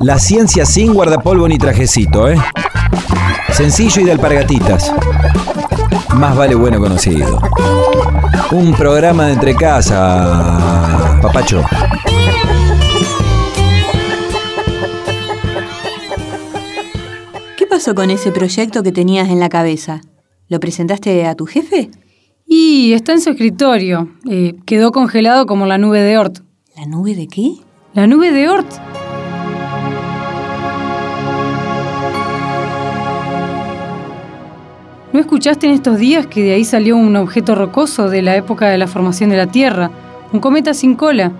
La ciencia sin guardapolvo ni trajecito, ¿eh? Sencillo y de alpargatitas. Más vale bueno conocido. Un programa de entre casa, papacho. ¿Qué pasó con ese proyecto que tenías en la cabeza? ¿Lo presentaste a tu jefe? Y está en su escritorio. Eh, quedó congelado como la nube de Oort. ¿La nube de qué? La nube de Oort. ¿No escuchaste en estos días que de ahí salió un objeto rocoso de la época de la formación de la Tierra? Un cometa sin cola.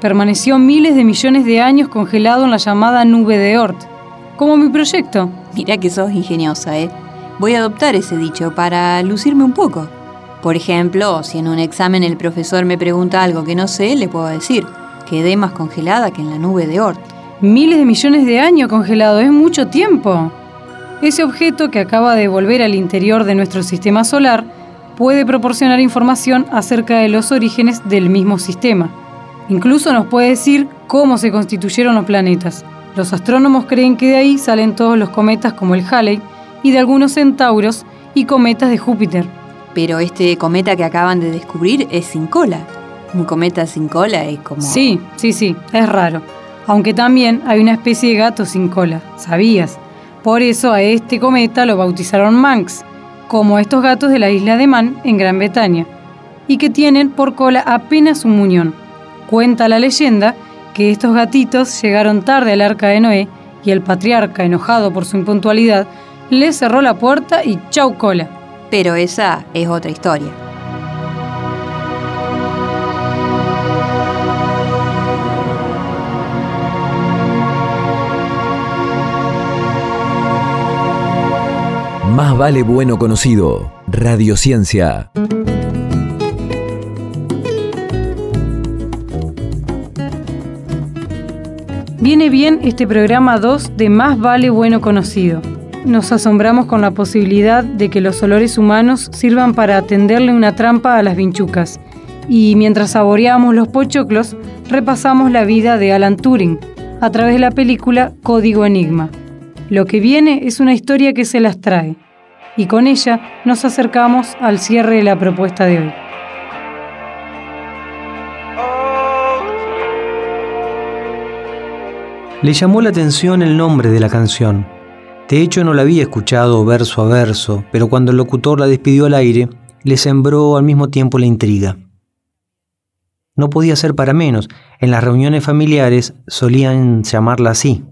Permaneció miles de millones de años congelado en la llamada nube de Oort. Como mi proyecto. Mirá que sos ingeniosa, ¿eh? Voy a adoptar ese dicho para lucirme un poco. Por ejemplo, si en un examen el profesor me pregunta algo que no sé, le puedo decir, quedé más congelada que en la nube de Oort. Miles de millones de años congelado, es mucho tiempo. Ese objeto que acaba de volver al interior de nuestro sistema solar puede proporcionar información acerca de los orígenes del mismo sistema. Incluso nos puede decir cómo se constituyeron los planetas. Los astrónomos creen que de ahí salen todos los cometas como el Halley y de algunos centauros y cometas de Júpiter. Pero este cometa que acaban de descubrir es sin cola. Un cometa sin cola es como... Sí, sí, sí, es raro. Aunque también hay una especie de gato sin cola, ¿sabías? Por eso a este cometa lo bautizaron Manx, como estos gatos de la isla de Man en Gran Bretaña, y que tienen por cola apenas un muñón. Cuenta la leyenda que estos gatitos llegaron tarde al arca de Noé y el patriarca, enojado por su impuntualidad, le cerró la puerta y chau cola. Pero esa es otra historia. Vale bueno conocido. Radiociencia. Viene bien este programa 2 de Más vale bueno conocido. Nos asombramos con la posibilidad de que los olores humanos sirvan para atenderle una trampa a las vinchucas. Y mientras saboreamos los pochoclos, repasamos la vida de Alan Turing a través de la película Código Enigma. Lo que viene es una historia que se las trae, y con ella nos acercamos al cierre de la propuesta de hoy. Le llamó la atención el nombre de la canción. De hecho no la había escuchado verso a verso, pero cuando el locutor la despidió al aire, le sembró al mismo tiempo la intriga. No podía ser para menos. En las reuniones familiares solían llamarla así,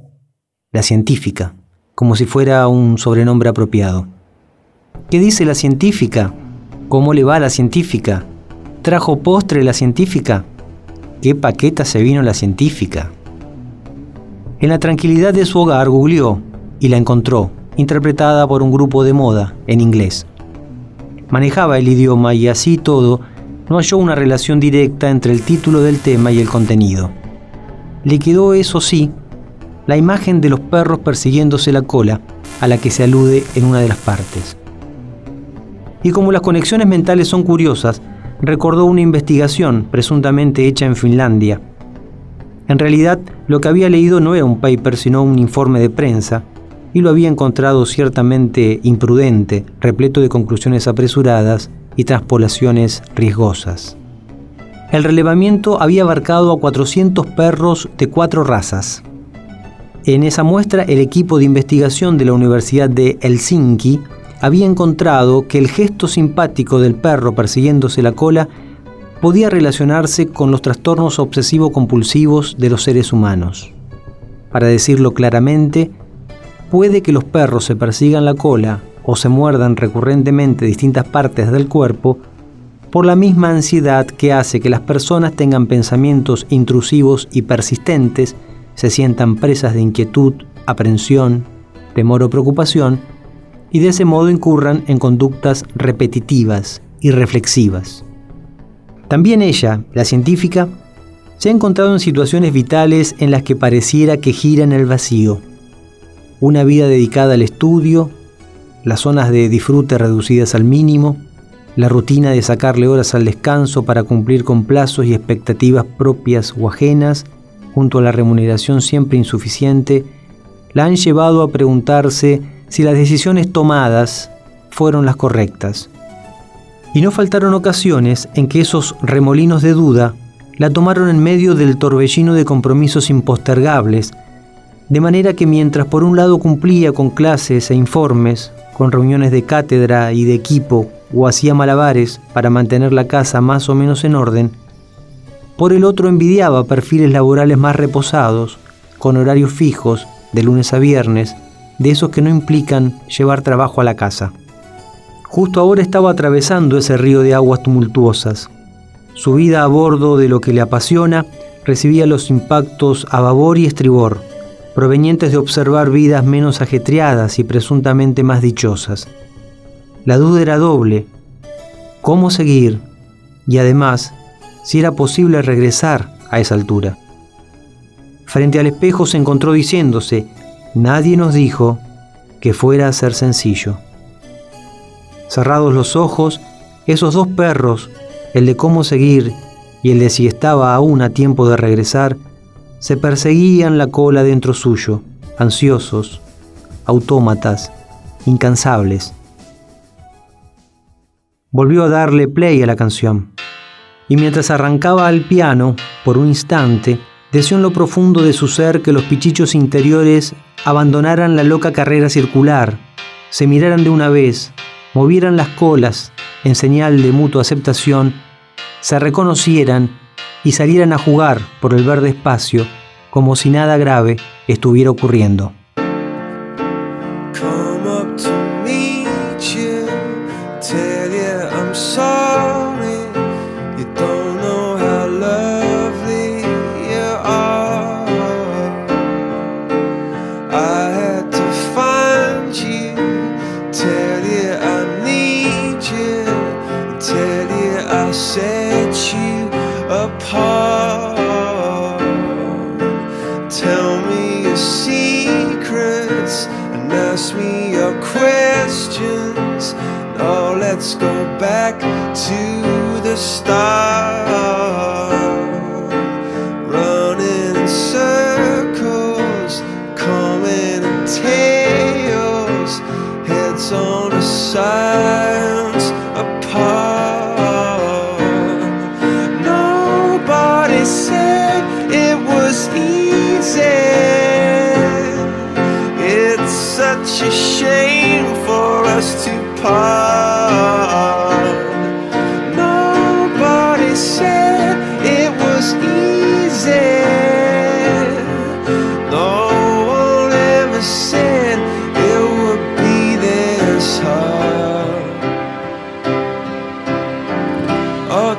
la científica, como si fuera un sobrenombre apropiado. ¿Qué dice la científica? ¿Cómo le va a la científica? ¿Trajo postre la científica? ¿Qué paqueta se vino la científica? En la tranquilidad de su hogar googleó y la encontró, interpretada por un grupo de moda en inglés. Manejaba el idioma y así todo no halló una relación directa entre el título del tema y el contenido. Le quedó, eso sí, la imagen de los perros persiguiéndose la cola a la que se alude en una de las partes. Y como las conexiones mentales son curiosas, recordó una investigación presuntamente hecha en Finlandia. En realidad, lo que había leído no era un paper, sino un informe de prensa, y lo había encontrado ciertamente imprudente, repleto de conclusiones apresuradas y transpolaciones riesgosas. El relevamiento había abarcado a 400 perros de cuatro razas. En esa muestra, el equipo de investigación de la Universidad de Helsinki había encontrado que el gesto simpático del perro persiguiéndose la cola podía relacionarse con los trastornos obsesivo-compulsivos de los seres humanos. Para decirlo claramente, puede que los perros se persigan la cola o se muerdan recurrentemente distintas partes del cuerpo por la misma ansiedad que hace que las personas tengan pensamientos intrusivos y persistentes, se sientan presas de inquietud, aprensión, temor o preocupación, y de ese modo incurran en conductas repetitivas y reflexivas. También ella, la científica, se ha encontrado en situaciones vitales en las que pareciera que gira en el vacío. Una vida dedicada al estudio, las zonas de disfrute reducidas al mínimo, la rutina de sacarle horas al descanso para cumplir con plazos y expectativas propias o ajenas, junto a la remuneración siempre insuficiente, la han llevado a preguntarse si las decisiones tomadas fueron las correctas. Y no faltaron ocasiones en que esos remolinos de duda la tomaron en medio del torbellino de compromisos impostergables, de manera que mientras por un lado cumplía con clases e informes, con reuniones de cátedra y de equipo, o hacía malabares para mantener la casa más o menos en orden, por el otro envidiaba perfiles laborales más reposados, con horarios fijos, de lunes a viernes, de esos que no implican llevar trabajo a la casa. Justo ahora estaba atravesando ese río de aguas tumultuosas. Su vida a bordo de lo que le apasiona recibía los impactos a babor y estribor, provenientes de observar vidas menos ajetreadas y presuntamente más dichosas. La duda era doble. ¿Cómo seguir? Y además, si era posible regresar a esa altura. Frente al espejo se encontró diciéndose, nadie nos dijo que fuera a ser sencillo. Cerrados los ojos, esos dos perros, el de cómo seguir y el de si estaba aún a tiempo de regresar, se perseguían la cola dentro suyo, ansiosos, autómatas, incansables. Volvió a darle play a la canción y mientras arrancaba al piano, por un instante, deseó en lo profundo de su ser que los pichichos interiores abandonaran la loca carrera circular, se miraran de una vez, movieran las colas en señal de mutua aceptación, se reconocieran y salieran a jugar por el verde espacio como si nada grave estuviera ocurriendo. Oh, let's go back to the start.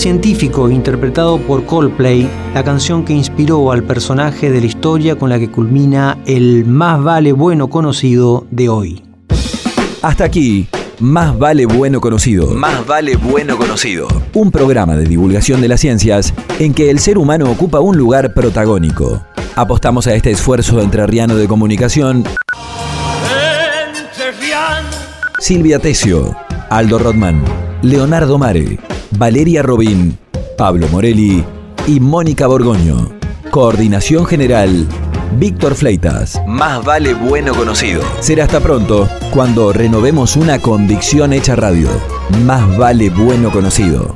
Científico, interpretado por Coldplay, la canción que inspiró al personaje de la historia con la que culmina el más vale bueno conocido de hoy. Hasta aquí, Más vale bueno conocido. Más vale bueno conocido. Un programa de divulgación de las ciencias en que el ser humano ocupa un lugar protagónico. Apostamos a este esfuerzo entrerriano de comunicación. Silvia Tesio, Aldo Rodman, Leonardo Mare, Valeria Robín, Pablo Morelli y Mónica Borgoño. Coordinación General, Víctor Fleitas. Más vale bueno conocido. Será hasta pronto cuando renovemos una convicción hecha radio. Más vale bueno conocido.